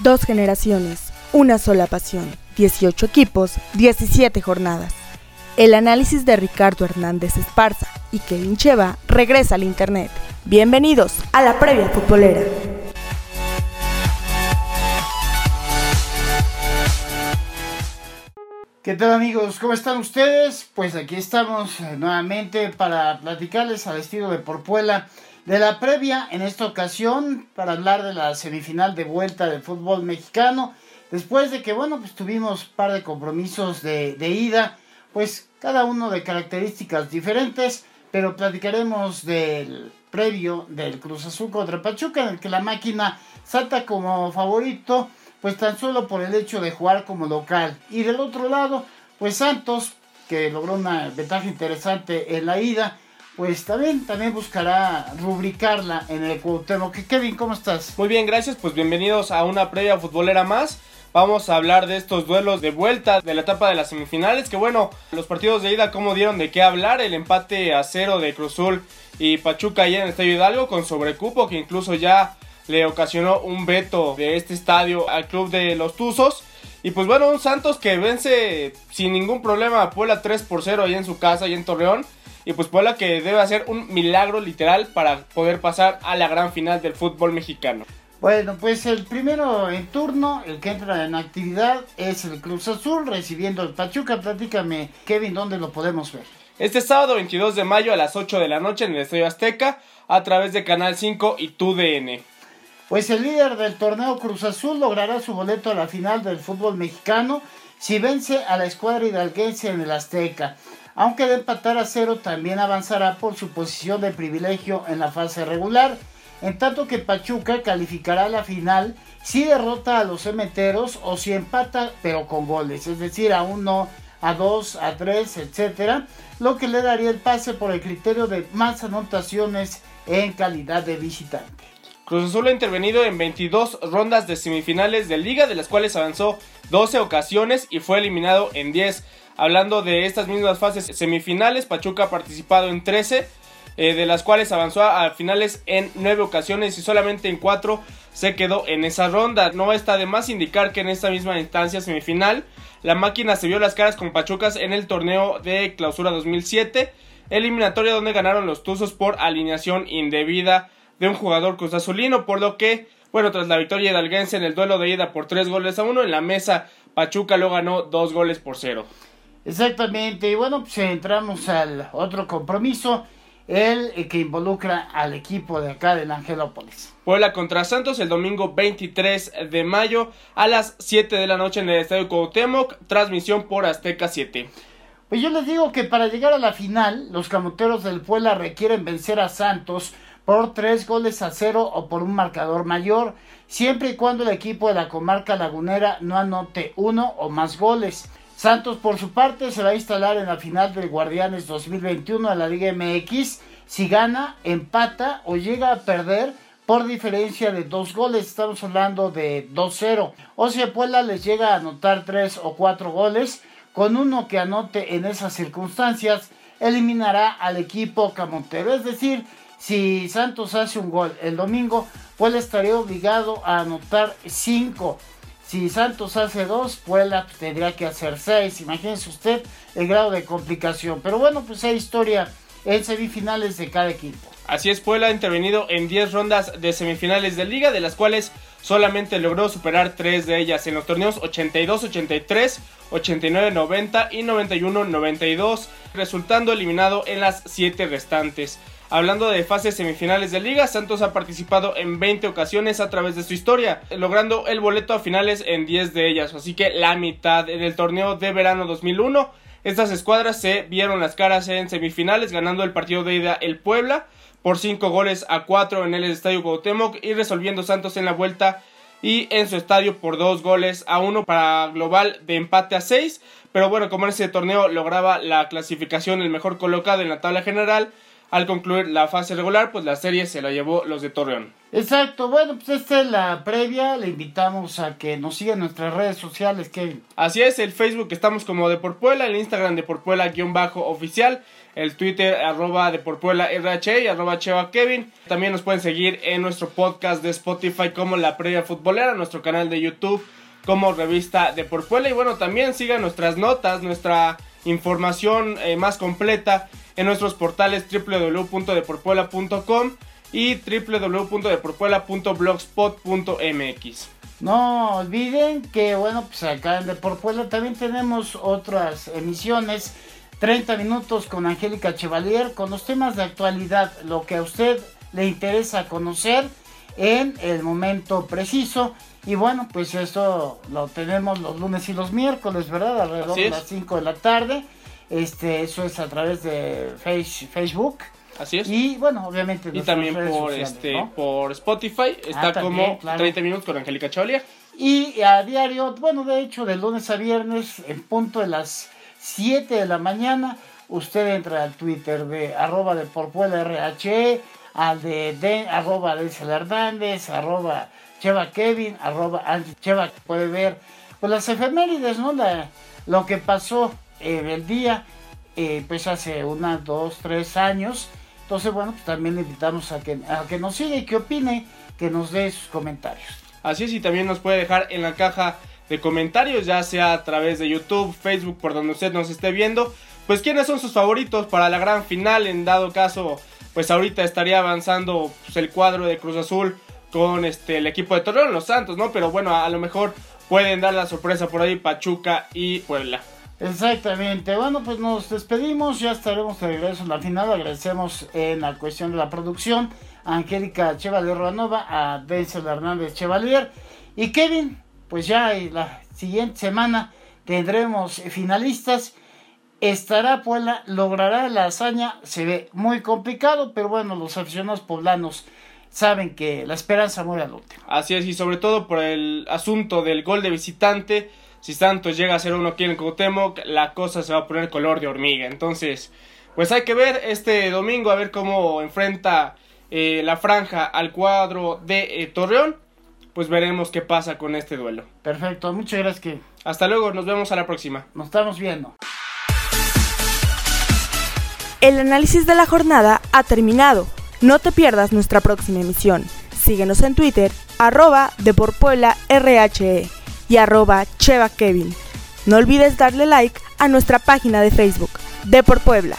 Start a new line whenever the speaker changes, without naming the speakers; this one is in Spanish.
Dos generaciones, una sola pasión, 18 equipos, 17 jornadas. El análisis de Ricardo Hernández Esparza y Kevin Cheva regresa al Internet. Bienvenidos a la previa futbolera.
¿Qué tal amigos? ¿Cómo están ustedes? Pues aquí estamos eh, nuevamente para platicarles al estilo de Porpuela de la previa en esta ocasión para hablar de la semifinal de vuelta del fútbol mexicano. Después de que, bueno, pues tuvimos un par de compromisos de, de ida, pues cada uno de características diferentes, pero platicaremos del previo del Cruz Azul contra Pachuca, en el que la máquina salta como favorito, pues tan solo por el hecho de jugar como local. Y del otro lado, pues Santos, que logró una ventaja interesante en la ida, pues también, también buscará rubricarla en el Cuauhtémoc. Kevin, ¿cómo estás?
Muy bien, gracias. Pues bienvenidos a una previa futbolera más. Vamos a hablar de estos duelos de vuelta de la etapa de las semifinales. Que bueno, los partidos de ida, como dieron de qué hablar. El empate a cero de Cruzul y Pachuca allá en el Estadio Hidalgo con sobrecupo, que incluso ya le ocasionó un veto de este estadio al club de los Tuzos. Y pues bueno, un Santos que vence sin ningún problema a Puebla 3 por 0 ahí en su casa, y en Torreón. Y pues Puebla que debe hacer un milagro literal para poder pasar a la gran final del fútbol mexicano.
Bueno, pues el primero en turno, el que entra en actividad, es el Cruz Azul recibiendo el Pachuca. Platícame, Kevin, ¿dónde lo podemos ver?
Este sábado 22 de mayo a las 8 de la noche en el Estadio Azteca a través de Canal 5 y TUDN.
Pues el líder del torneo Cruz Azul logrará su boleto a la final del fútbol mexicano si vence a la escuadra hidalguense en el Azteca. Aunque de empatar a cero también avanzará por su posición de privilegio en la fase regular, en tanto que Pachuca calificará a la final si derrota a los cementeros o si empata pero con goles, es decir, a uno, a dos, a tres, etcétera, lo que le daría el pase por el criterio de más anotaciones en calidad de visitante.
Cruz Azul ha intervenido en 22 rondas de semifinales de liga, de las cuales avanzó 12 ocasiones y fue eliminado en 10. Hablando de estas mismas fases semifinales, Pachuca ha participado en 13, eh, de las cuales avanzó a finales en 9 ocasiones y solamente en 4 se quedó en esa ronda. No está de más indicar que en esta misma instancia semifinal, la máquina se vio las caras con Pachucas en el torneo de clausura 2007, eliminatoria donde ganaron los Tuzos por alineación indebida de un jugador cruzazulino, por lo que, bueno, tras la victoria hidalguense en el duelo de ida por 3 goles a 1, en la mesa Pachuca lo ganó 2 goles por 0.
Exactamente, y bueno, pues entramos al otro compromiso, el que involucra al equipo de acá del Angelópolis.
Puebla contra Santos el domingo 23 de mayo a las 7 de la noche en el Estadio Cuauhtémoc, transmisión por Azteca 7.
Pues yo les digo que para llegar a la final, los camoteros del Puebla requieren vencer a Santos por tres goles a cero o por un marcador mayor, siempre y cuando el equipo de la comarca lagunera no anote uno o más goles. Santos, por su parte, se va a instalar en la final del Guardianes 2021 de la Liga MX si gana, empata o llega a perder por diferencia de dos goles. Estamos hablando de 2-0. O si Puebla les llega a anotar tres o cuatro goles, con uno que anote en esas circunstancias, eliminará al equipo camotero. Es decir, si Santos hace un gol el domingo, Puebla estaría obligado a anotar cinco. Si Santos hace dos, Puebla tendría que hacer seis. Imagínense usted el grado de complicación. Pero bueno, pues hay historia en semifinales de cada equipo.
Así es, Puebla ha intervenido en 10 rondas de semifinales de liga, de las cuales solamente logró superar 3 de ellas en los torneos 82-83, 89-90 y 91-92, resultando eliminado en las 7 restantes. Hablando de fases semifinales de liga, Santos ha participado en 20 ocasiones a través de su historia, logrando el boleto a finales en 10 de ellas, así que la mitad en el torneo de verano 2001. Estas escuadras se vieron las caras en semifinales, ganando el partido de ida el Puebla por 5 goles a 4 en el Estadio Cuauhtémoc y resolviendo Santos en la vuelta y en su estadio por 2 goles a 1 para global de empate a 6. Pero bueno, como en ese torneo lograba la clasificación el mejor colocado en la tabla general, al concluir la fase regular, pues la serie se la llevó los de Torreón.
Exacto, bueno, pues esta es la previa, le invitamos a que nos sigan en nuestras redes sociales, Kevin.
Así es, el Facebook estamos como de Porpuela, el Instagram de Porpuela-oficial, el Twitter arroba de por Puebla RH y arroba Cheva Kevin. También nos pueden seguir en nuestro podcast de Spotify como La Previa Futbolera, nuestro canal de YouTube como Revista de por Puebla. Y bueno, también sigan nuestras notas, nuestra información eh, más completa en nuestros portales www.deporpuela.com y www.deporpuela.blogspot.mx.
No olviden que, bueno, pues acá en Deporpuela también tenemos otras emisiones 30 minutos con Angélica Chevalier con los temas de actualidad, lo que a usted le interesa conocer en el momento preciso. Y bueno, pues eso lo tenemos los lunes y los miércoles, ¿verdad? Alrededor de las 5 de la tarde. Este, eso es a través de Facebook.
Así es.
Y bueno, obviamente.
Y también por este por Spotify está ah, como 30 minutos con Angélica Chevalier.
Y a diario, bueno, de hecho, de lunes a viernes, en punto de las 7 de la mañana, usted entra al Twitter de arroba de porpuela RH, al de, de arroba de Hernández, arroba Cheva Kevin, arroba Cheva, puede ver pues las efemérides, ¿no? lo que pasó en el día, eh, pues hace unas, dos, tres años. Entonces, bueno, pues también le invitamos a que, a que nos siga y que opine, que nos dé sus comentarios.
Así es, y también nos puede dejar en la caja de comentarios, ya sea a través de YouTube, Facebook, por donde usted nos esté viendo. Pues quiénes son sus favoritos para la gran final, en dado caso, pues ahorita estaría avanzando pues, el cuadro de Cruz Azul con este el equipo de Torreón, los Santos, ¿no? Pero bueno, a, lo mejor pueden dar la sorpresa por ahí Pachuca y Puebla.
Exactamente. Bueno, pues nos despedimos. Ya estaremos de regreso en la final. Agradecemos en la cuestión de la producción a Angélica Chevalier Ruanova, a Denzel Hernández Chevalier y Kevin pues ya la siguiente semana tendremos finalistas. Estará Puebla, logrará la hazaña, se ve muy complicado, pero bueno, los aficionados poblanos saben que la esperanza muere al último.
Así es, y sobre todo por el asunto del gol de visitante, si Santos llega a ser uno aquí en Cuauhtémoc, la cosa se va a poner color de hormiga. Entonces, pues hay que ver este domingo a ver cómo enfrenta eh, la franja al cuadro de eh, Torreón pues veremos qué pasa con este duelo.
Perfecto, muchas gracias. Que...
Hasta luego, nos vemos a la próxima.
Nos estamos viendo.
El análisis de la jornada ha terminado. No te pierdas nuestra próxima emisión. Síguenos en Twitter, arroba RHE y arroba Cheva Kevin. No olvides darle like a nuestra página de Facebook, Depor Puebla.